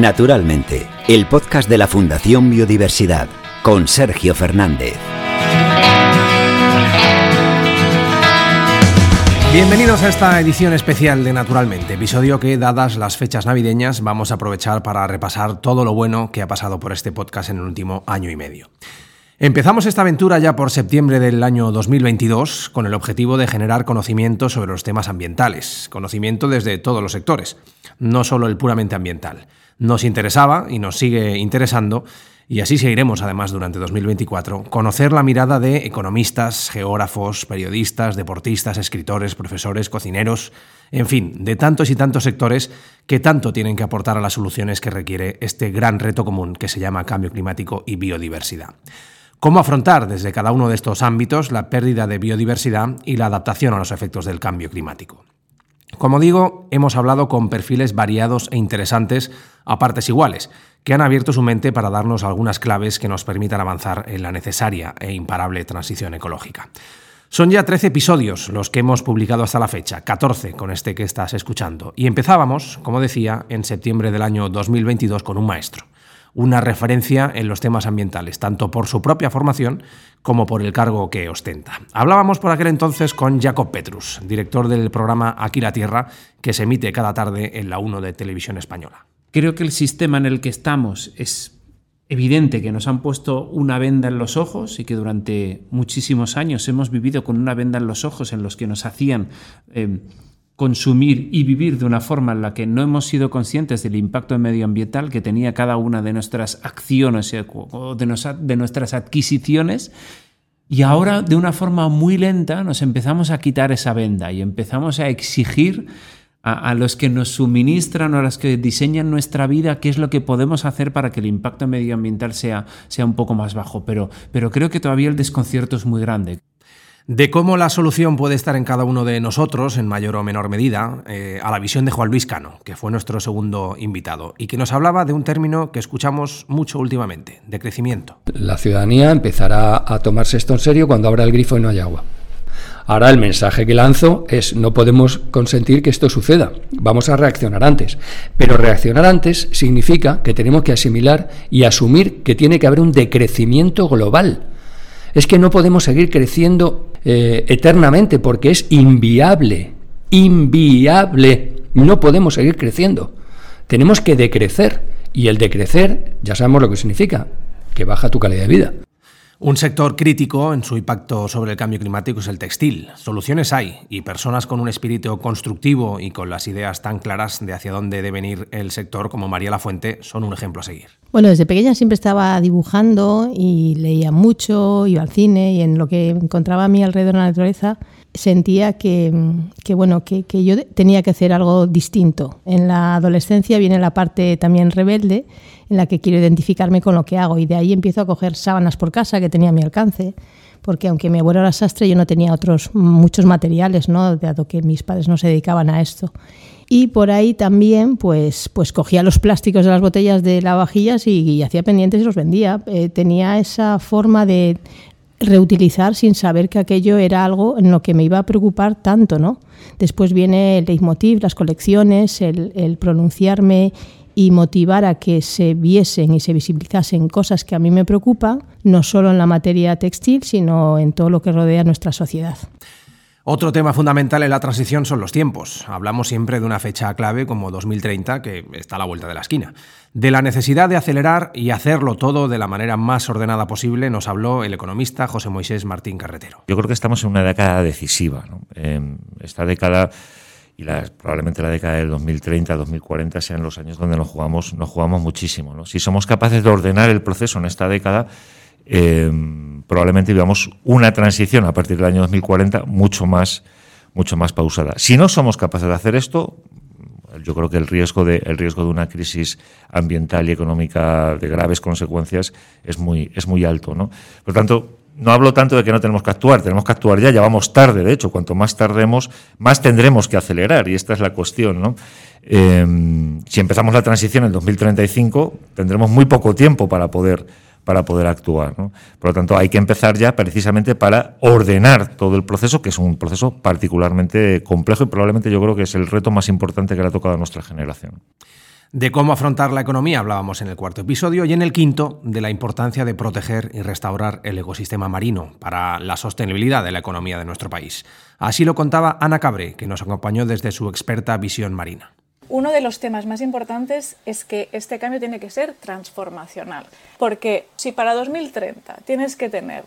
Naturalmente, el podcast de la Fundación Biodiversidad con Sergio Fernández. Bienvenidos a esta edición especial de Naturalmente, episodio que, dadas las fechas navideñas, vamos a aprovechar para repasar todo lo bueno que ha pasado por este podcast en el último año y medio. Empezamos esta aventura ya por septiembre del año 2022 con el objetivo de generar conocimiento sobre los temas ambientales, conocimiento desde todos los sectores, no solo el puramente ambiental nos interesaba y nos sigue interesando, y así seguiremos además durante 2024, conocer la mirada de economistas, geógrafos, periodistas, deportistas, escritores, profesores, cocineros, en fin, de tantos y tantos sectores que tanto tienen que aportar a las soluciones que requiere este gran reto común que se llama cambio climático y biodiversidad. ¿Cómo afrontar desde cada uno de estos ámbitos la pérdida de biodiversidad y la adaptación a los efectos del cambio climático? Como digo, hemos hablado con perfiles variados e interesantes a partes iguales, que han abierto su mente para darnos algunas claves que nos permitan avanzar en la necesaria e imparable transición ecológica. Son ya 13 episodios los que hemos publicado hasta la fecha, 14 con este que estás escuchando, y empezábamos, como decía, en septiembre del año 2022 con un maestro una referencia en los temas ambientales, tanto por su propia formación como por el cargo que ostenta. Hablábamos por aquel entonces con Jacob Petrus, director del programa Aquí la Tierra, que se emite cada tarde en la 1 de Televisión Española. Creo que el sistema en el que estamos es evidente que nos han puesto una venda en los ojos y que durante muchísimos años hemos vivido con una venda en los ojos en los que nos hacían... Eh, consumir y vivir de una forma en la que no hemos sido conscientes del impacto medioambiental que tenía cada una de nuestras acciones o de, nuestras adquisiciones. Y ahora, de una forma muy lenta, nos empezamos a quitar esa venda y empezamos a exigir a, los que nos suministran o a los que diseñan nuestra vida qué es lo que podemos hacer para que el impacto medioambiental sea, sea un poco más bajo. Pero, pero creo que todavía el desconcierto es muy grande de cómo la solución puede estar en cada uno de nosotros, en mayor o menor medida, eh, a la visión de Juan Luis Cano, que fue nuestro segundo invitado, y que nos hablaba de un término que escuchamos mucho últimamente, de crecimiento. La ciudadanía empezará a tomarse esto en serio cuando abra el grifo y no haya agua. Ahora el mensaje que lanzo es no podemos consentir que esto suceda, vamos a reaccionar antes. Pero reaccionar antes significa que tenemos que asimilar y asumir que tiene que haber un decrecimiento global. Es que no podemos seguir creciendo eh, eternamente porque es inviable, inviable. No podemos seguir creciendo. Tenemos que decrecer y el decrecer ya sabemos lo que significa, que baja tu calidad de vida. Un sector crítico en su impacto sobre el cambio climático es el textil. Soluciones hay y personas con un espíritu constructivo y con las ideas tan claras de hacia dónde debe ir el sector como María Lafuente son un ejemplo a seguir. Bueno, desde pequeña siempre estaba dibujando y leía mucho, iba al cine y en lo que encontraba a mi alrededor en la naturaleza sentía que, bueno, que, que yo tenía que hacer algo distinto. En la adolescencia viene la parte también rebelde en la que quiero identificarme con lo que hago y de ahí empiezo a coger sábanas por casa que tenía a mi alcance, porque aunque mi abuelo era sastre, yo no tenía otros muchos materiales, ¿no? dado que mis padres no se dedicaban a esto. Y por ahí también, pues, pues cogía los plásticos de las botellas de lavavajillas y, y hacía pendientes y los vendía. Eh, tenía esa forma de reutilizar sin saber que aquello era algo en lo que me iba a preocupar tanto, ¿no? Después viene el leitmotiv, las colecciones, el, el pronunciarme y motivar a que se viesen y se visibilizasen cosas que a mí me preocupan, no solo en la materia textil, sino en todo lo que rodea nuestra sociedad. Otro tema fundamental en la transición son los tiempos. Hablamos siempre de una fecha clave como 2030 que está a la vuelta de la esquina. De la necesidad de acelerar y hacerlo todo de la manera más ordenada posible nos habló el economista José Moisés Martín Carretero. Yo creo que estamos en una década decisiva. esta década y probablemente la década del 2030-2040 sean los años donde nos jugamos, nos jugamos muchísimo. Si somos capaces de ordenar el proceso en esta década, eh, probablemente vivamos una transición a partir del año 2040 mucho más, mucho más pausada. Si no somos capaces de hacer esto, yo creo que el riesgo de, el riesgo de una crisis ambiental y económica de graves consecuencias es muy, es muy alto. ¿no? Por lo tanto, no hablo tanto de que no tenemos que actuar, tenemos que actuar ya, ya vamos tarde, de hecho, cuanto más tardemos, más tendremos que acelerar, y esta es la cuestión. Em, si empezamos la transición en 2035, tendremos muy poco tiempo para poder, para poder actuar. Por lo tanto, hay que empezar ya precisamente para ordenar todo el proceso, que es un proceso particularmente complejo y probablemente yo creo que es el reto más importante que le ha tocado a nuestra generación. De cómo afrontar la economía hablábamos en el cuarto episodio y en el quinto de la importancia de proteger y restaurar el ecosistema marino para la sostenibilidad de la economía de nuestro país. Así lo contaba Ana Cabré, que nos acompañó desde su experta visión marina. Uno de los temas más importantes es que este cambio tiene que ser transformacional, porque si para 2030 tienes que tener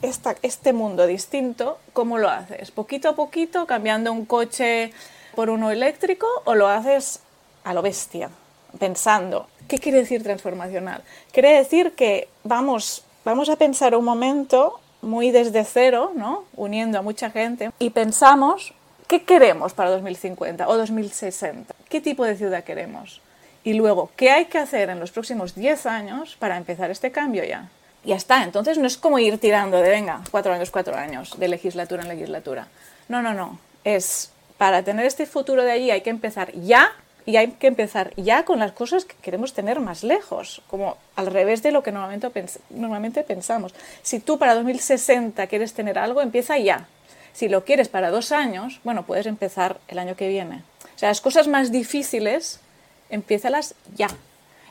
este mundo distinto, ¿cómo lo haces? ¿Poquito a poquito, cambiando un coche por uno eléctrico o lo haces a lo bestia, pensando? ¿Qué quiere decir transformacional? Quiere decir que vamos, vamos a pensar un momento muy desde cero, ¿no? uniendo a mucha gente, y pensamos qué queremos para 2050 o 2060, qué tipo de ciudad queremos. Y luego, ¿qué hay que hacer en los próximos 10 años para empezar este cambio ya? ya está. Entonces no es como ir tirando de, venga, cuatro años, cuatro años, de legislatura en legislatura. No, no, no. Es para tener este futuro de allí hay que empezar ya y hay que empezar ya con las cosas que queremos tener más lejos, como al revés de lo que normalmente, normalmente pensamos. Si tú para 2060 quieres tener algo, empieza ya. Si lo quieres para dos años, bueno, puedes empezar el año que viene. O sea, las cosas más difíciles, empiézalas ya.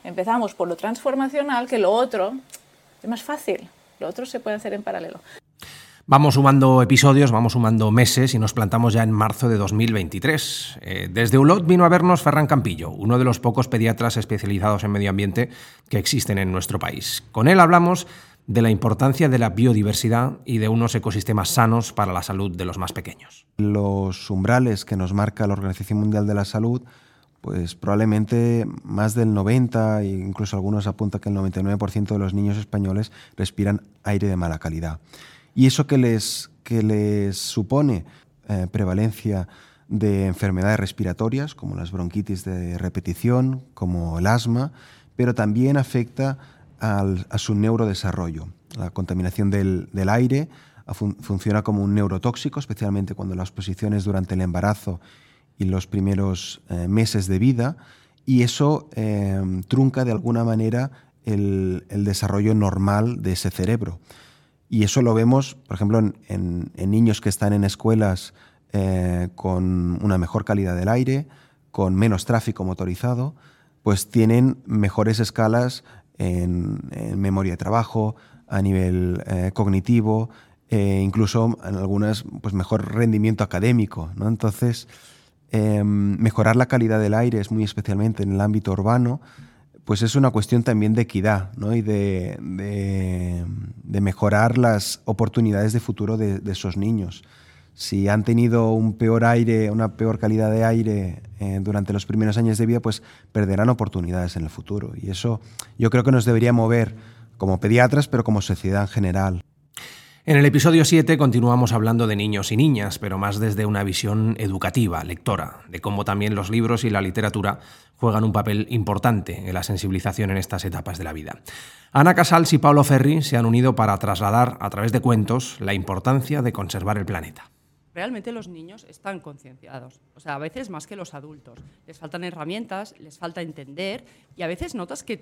Empezamos por lo transformacional, que lo otro es más fácil. Lo otro se puede hacer en paralelo. Vamos sumando episodios, vamos sumando meses y nos plantamos ya en marzo de 2023. Eh, desde Ulot vino a vernos Ferran Campillo, uno de los pocos pediatras especializados en medio ambiente que existen en nuestro país. Con él hablamos de la importancia de la biodiversidad y de unos ecosistemas sanos para la salud de los más pequeños. Los umbrales que nos marca la Organización Mundial de la Salud pues probablemente más del 90 e incluso algunos apuntan que el 99% de los niños españoles respiran aire de mala calidad. Y eso que les, les supone eh, prevalencia de enfermedades respiratorias, como las bronquitis de repetición, como el asma, pero también afecta a su neurodesarrollo. La contaminación del, aire funciona como un neurotóxico, especialmente cuando la exposición es durante el embarazo y los primeros eh, meses de vida, y eso eh, trunca de alguna manera el, desarrollo normal de ese cerebro. Y eso lo vemos, por ejemplo, en, niños que están en escuelas eh, con una mejor calidad del aire, con menos tráfico motorizado, pues tienen mejores escalas en, memoria de trabajo, a nivel cognitivo, incluso en algunas, pues mejor rendimiento académico. ¿no? Entonces, Em, mejorar la calidad del aire, es muy especialmente en el ámbito urbano, pues es una cuestión también de equidad ¿no? y de, mejorar las oportunidades de futuro de, esos niños. Si han tenido un peor aire, una peor calidad de aire eh, durante los primeros años de vida, pues perderán oportunidades en el futuro. Y eso yo creo que nos debería mover como pediatras, pero como sociedad en general. En el episodio 7 continuamos hablando de niños y niñas, pero más desde una visión educativa, lectora, de cómo también los libros y la literatura juegan un papel importante en la sensibilización en estas etapas de la vida. Ana Casals y Pablo Ferri se han unido para trasladar a través de cuentos la importancia de conservar el planeta. Realmente los niños están concienciados, o sea, a veces más que los adultos. Les faltan herramientas, les falta entender y a veces notas que,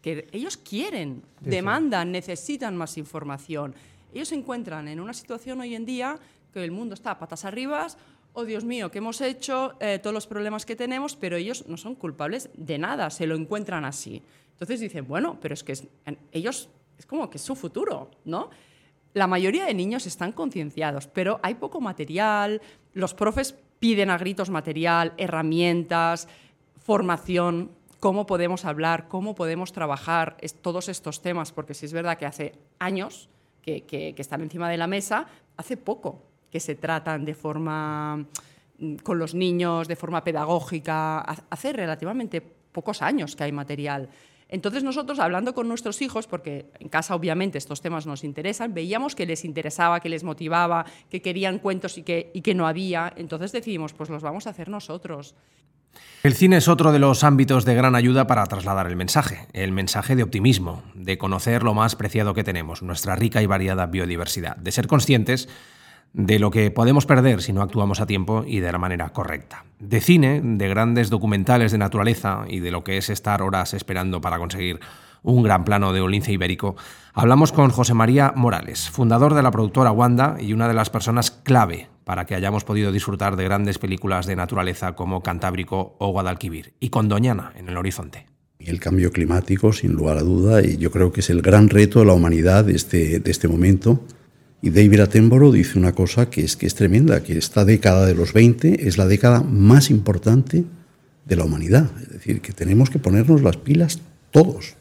que ellos quieren, demandan, necesitan más información. Ellos se encuentran en una situación hoy en día que el mundo está a patas arriba, oh Dios mío, ¿qué hemos hecho? Eh, todos los problemas que tenemos, pero ellos no son culpables de nada, se lo encuentran así. Entonces dicen, bueno, pero es que ellos es como que es su futuro, ¿no? La mayoría de niños están concienciados, pero hay poco material, los profes piden a gritos material, herramientas, formación, cómo podemos hablar, cómo podemos trabajar todos estos temas, porque si es verdad que hace años que, están encima de la mesa, hace poco que se tratan de forma mm, con los niños, de forma pedagógica, hace relativamente pocos años que hay material. Entonces nosotros, hablando con nuestros hijos, porque en casa obviamente estos temas nos interesan, veíamos que les interesaba, que les motivaba, que querían cuentos y que, y que no había, entonces decidimos, pues los vamos a hacer nosotros. El cine es otro de los ámbitos de gran ayuda para trasladar el mensaje, el mensaje de optimismo, de conocer lo más preciado que tenemos, nuestra rica y variada biodiversidad, de ser conscientes de lo que podemos perder si no actuamos a tiempo y de la manera correcta. De cine, de grandes documentales de naturaleza y de lo que es estar horas esperando para conseguir un gran plano de un lince ibérico, hablamos con José María Morales, fundador de la productora Wanda y una de las personas clave para que hayamos podido disfrutar de grandes películas de naturaleza como Cantábrico o Guadalquivir, y con Doñana en el horizonte. El cambio climático, sin lugar a duda, y yo creo que es el gran reto de la humanidad de este, de este momento. Y David Attenborough dice una cosa que es, que es tremenda, que esta década de los 20 es la década más importante de la humanidad. Es decir, que tenemos que ponernos las pilas todos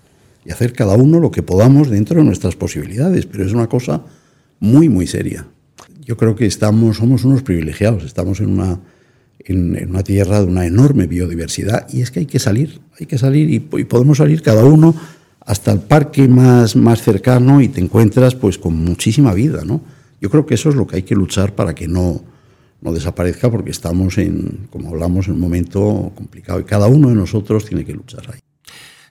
y hacer cada uno lo que podamos dentro de nuestras posibilidades, pero es una cosa muy, muy seria. Yo creo que estamos, somos unos privilegiados, estamos en una, en, una tierra de una enorme biodiversidad y es que hay que salir, hay que salir y, podemos salir cada uno hasta el parque más, más cercano y te encuentras pues con muchísima vida, ¿no? Yo creo que eso es lo que hay que luchar para que no, no desaparezca porque estamos en, como hablamos, en un momento complicado y cada uno de nosotros tiene que luchar ahí.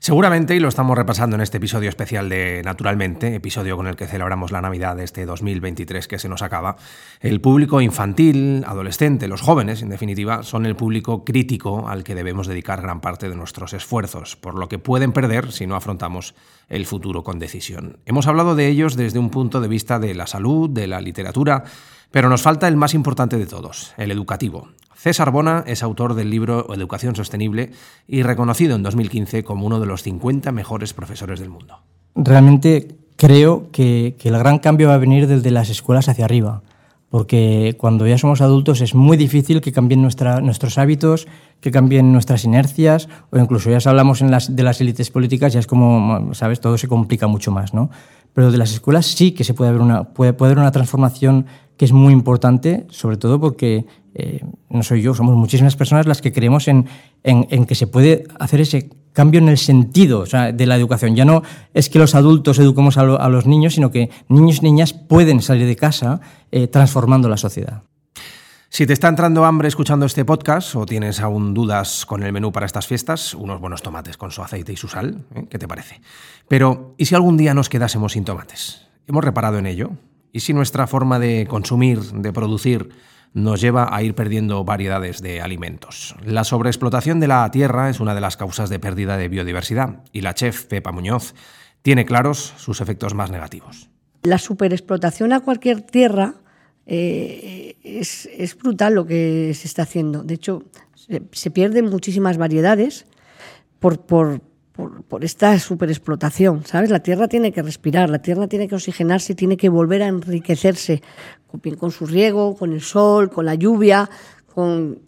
Seguramente, y lo estamos repasando en este episodio especial de Naturalmente, episodio con el que celebramos la Navidad de este 2023 que se nos acaba, el público infantil, adolescente, los jóvenes, en definitiva, son el público crítico al que debemos dedicar gran parte de nuestros esfuerzos, por lo que pueden perder si no afrontamos el futuro con decisión. Hemos hablado de ellos desde un punto de vista de la salud, de la literatura, pero nos falta el más importante de todos, el educativo, César Bona es autor del libro Educación Sostenible y reconocido en 2015 como uno de los 50 mejores profesores del mundo. Realmente creo que, el gran cambio va a venir desde las escuelas hacia arriba, porque cuando ya somos adultos es muy difícil que cambien nuestros hábitos, que cambien nuestras inercias, o incluso ya hablamos de las élites políticas, ya es como, ¿sabes? Todo se complica mucho más, ¿no? Pero de las escuelas sí que se puede haber una, puede, puede una transformación que es muy importante, sobre todo porque eh, no soy yo, somos muchísimas personas las que creemos en, en, que se puede hacer ese cambio en el sentido de la educación. Ya no es que los adultos eduquemos a, los niños, sino que niños y niñas pueden salir de casa eh, transformando la sociedad. Si te está entrando hambre escuchando este podcast o tienes aún dudas con el menú para estas fiestas, unos buenos tomates con su aceite y su sal, ¿eh? ¿qué te parece? Pero, ¿y si algún día nos quedásemos sin tomates? ¿Hemos reparado en ello? ¿Y si nuestra forma de consumir, de producir, nos lleva a ir perdiendo variedades de alimentos. La sobreexplotación de la tierra es una de las causas de pérdida de biodiversidad y la chef Pepa Muñoz tiene claros sus efectos más negativos. La superexplotación a cualquier tierra eh, es, brutal lo que se está haciendo. De hecho, se, pierden muchísimas variedades por, por, por, esta superexplotación, ¿sabes? La tierra tiene que respirar, la tierra tiene que oxigenarse, tiene que volver a enriquecerse con, su riego, con el sol, con la lluvia, con...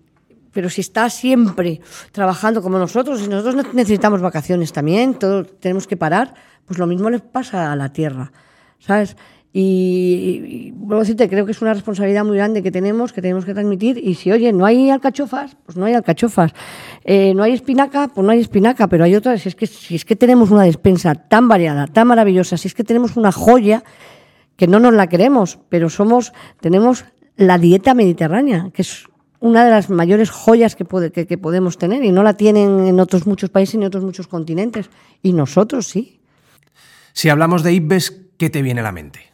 pero si está siempre trabajando como nosotros, y nosotros necesitamos vacaciones también, todos tenemos que parar, pues lo mismo le pasa a la tierra, ¿sabes? Y, vuelvo a decirte, creo que es una responsabilidad muy grande que tenemos, que tenemos que transmitir. Y si, oye, no hay alcachofas, pues no hay alcachofas. Eh, no hay espinaca, pues no hay espinaca, pero hay otras. Si es, que, si es que tenemos una despensa tan variada, tan maravillosa, si es que tenemos una joya que no nos la queremos, pero somos, tenemos la dieta mediterránea, que es una de las mayores joyas que, podemos tener y no la tienen en otros muchos países ni en otros muchos continentes. Y nosotros sí. Si hablamos de IPBES, ¿qué te viene a la mente?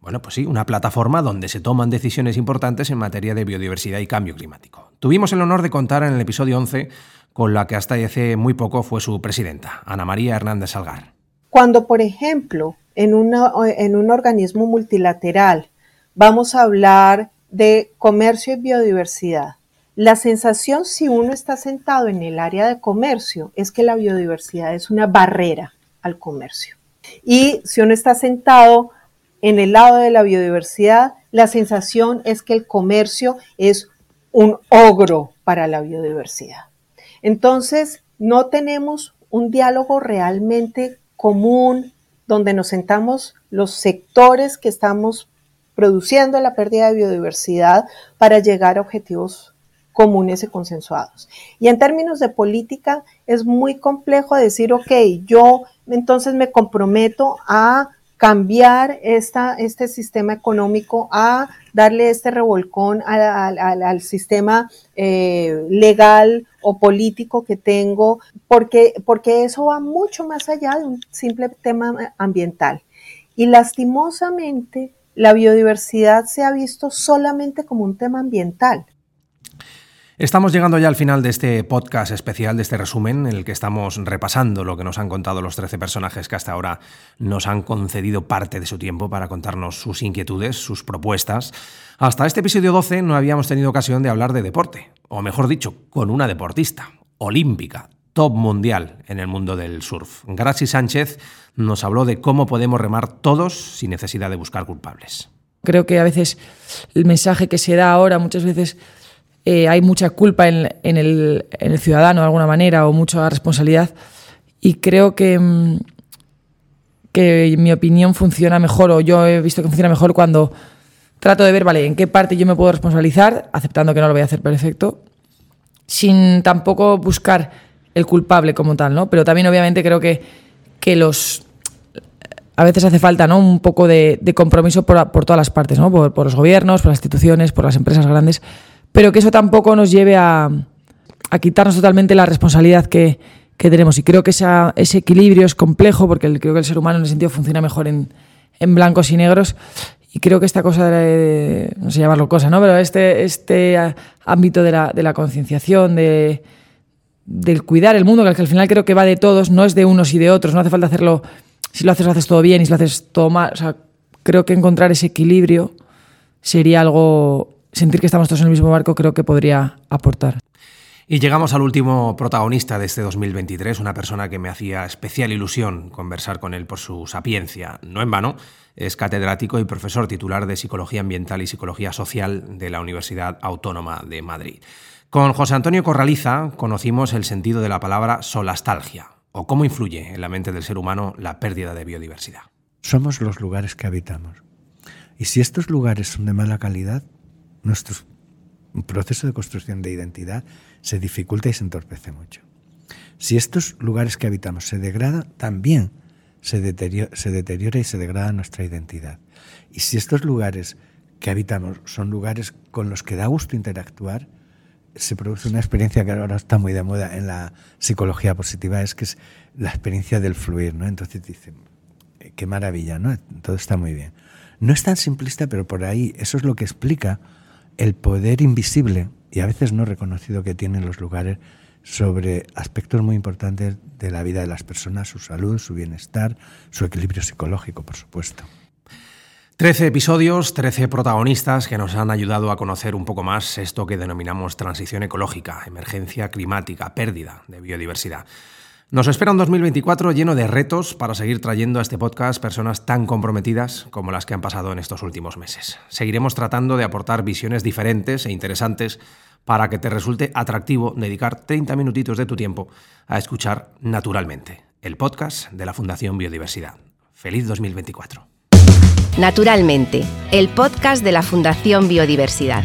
Bueno, pues sí, una plataforma donde se toman decisiones importantes en materia de biodiversidad y cambio climático. Tuvimos el honor de contar en el episodio 11 con la que hasta hace muy poco fue su presidenta, Ana María Hernández Salgar. Cuando, por ejemplo, en, en un organismo multilateral vamos a hablar de comercio y biodiversidad, la sensación si uno está sentado en el área de comercio es que la biodiversidad es una barrera al comercio. Y si uno está sentado en el lado de la biodiversidad, la sensación es que el comercio es un ogro para la biodiversidad. Entonces, no tenemos un diálogo realmente común donde nos sentamos los sectores que estamos produciendo la pérdida de biodiversidad para llegar a objetivos comunes y consensuados. Y en términos de política es muy complejo decir, ok, yo entonces me comprometo a cambiar esta, este sistema económico, a darle este revolcón al, sistema eh, legal o político que tengo, porque, porque eso va mucho más allá de un simple tema ambiental. Y lastimosamente, la biodiversidad se ha visto solamente como un tema ambiental. Estamos llegando ya al final de este podcast especial, de este resumen, en el que estamos repasando lo que nos han contado los 13 personajes que hasta ahora nos han concedido parte de su tiempo para contarnos sus inquietudes, sus propuestas. Hasta este episodio 12 no habíamos tenido ocasión de hablar de deporte, o mejor dicho, con una deportista, olímpica, top mundial en el mundo del surf. Graci Sánchez nos habló de cómo podemos remar todos sin necesidad de buscar culpables. Creo que a veces el mensaje que se da ahora muchas veces eh, hay mucha culpa en, el, ciudadano de alguna manera o mucha responsabilidad y creo que, mm, que mi opinión funciona mejor o yo he visto que funciona mejor cuando trato de ver, vale, en qué parte yo me puedo responsabilizar, aceptando que no lo voy a hacer perfecto, sin tampoco buscar el culpable como tal, ¿no? Pero también obviamente creo que, que los a veces hace falta ¿no? un poco de, compromiso por, por, todas las partes, ¿no? por, por, los gobiernos, por las instituciones, por las empresas grandes, pero que eso tampoco nos lleve a, quitarnos totalmente la responsabilidad que, tenemos. Y creo que ese equilibrio es complejo, porque creo que el ser humano en ese sentido funciona mejor en, blancos y negros. Y creo que esta cosa, de, no sé llamarlo cosa, ¿no? pero este, este ámbito de la, concienciación, de, del cuidar el mundo, que al final creo que va de todos, no es de unos y de otros, no hace falta hacerlo, si lo haces, lo haces todo bien y si lo haces todo mal. O sea, creo que encontrar ese equilibrio sería algo sentir que estamos todos en el mismo barco creo que podría aportar. Y llegamos al último protagonista de este 2023, una persona que me hacía especial ilusión conversar con él por su sapiencia. No en vano, es catedrático y profesor titular de Psicología Ambiental y Psicología Social de la Universidad Autónoma de Madrid. Con José Antonio Corraliza conocimos el sentido de la palabra solastalgia, o cómo influye en la mente del ser humano la pérdida de biodiversidad. Somos los lugares que habitamos. Y si estos lugares son de mala calidad, nuestro proceso de construcción de identidad se dificulta y se entorpece mucho. Si estos lugares que habitamos se degradan, también se deteriora, se deteriora y se degrada nuestra identidad. Y si estos lugares que habitamos son lugares con los que da gusto interactuar, se produce una experiencia que ahora está muy de moda en la psicología positiva, es que es la experiencia del fluir, ¿no? Entonces dicen, qué maravilla, ¿no? Todo está muy bien. No es tan simplista, pero por ahí eso es lo que explica el poder invisible y a veces no reconocido que tienen los lugares sobre aspectos muy importantes de la vida de las personas, su salud, su bienestar, su equilibrio psicológico, por supuesto. Trece episodios, trece protagonistas que nos han ayudado a conocer un poco más esto que denominamos transición ecológica, emergencia climática, pérdida de biodiversidad. Nos espera un 2024 lleno de retos para seguir trayendo a este podcast personas tan comprometidas como las que han pasado en estos últimos meses. Seguiremos tratando de aportar visiones diferentes e interesantes para que te resulte atractivo dedicar 30 minutitos de tu tiempo a escuchar Naturalmente, el podcast de la Fundación Biodiversidad. Feliz 2024. Naturalmente, el podcast de la Fundación Biodiversidad.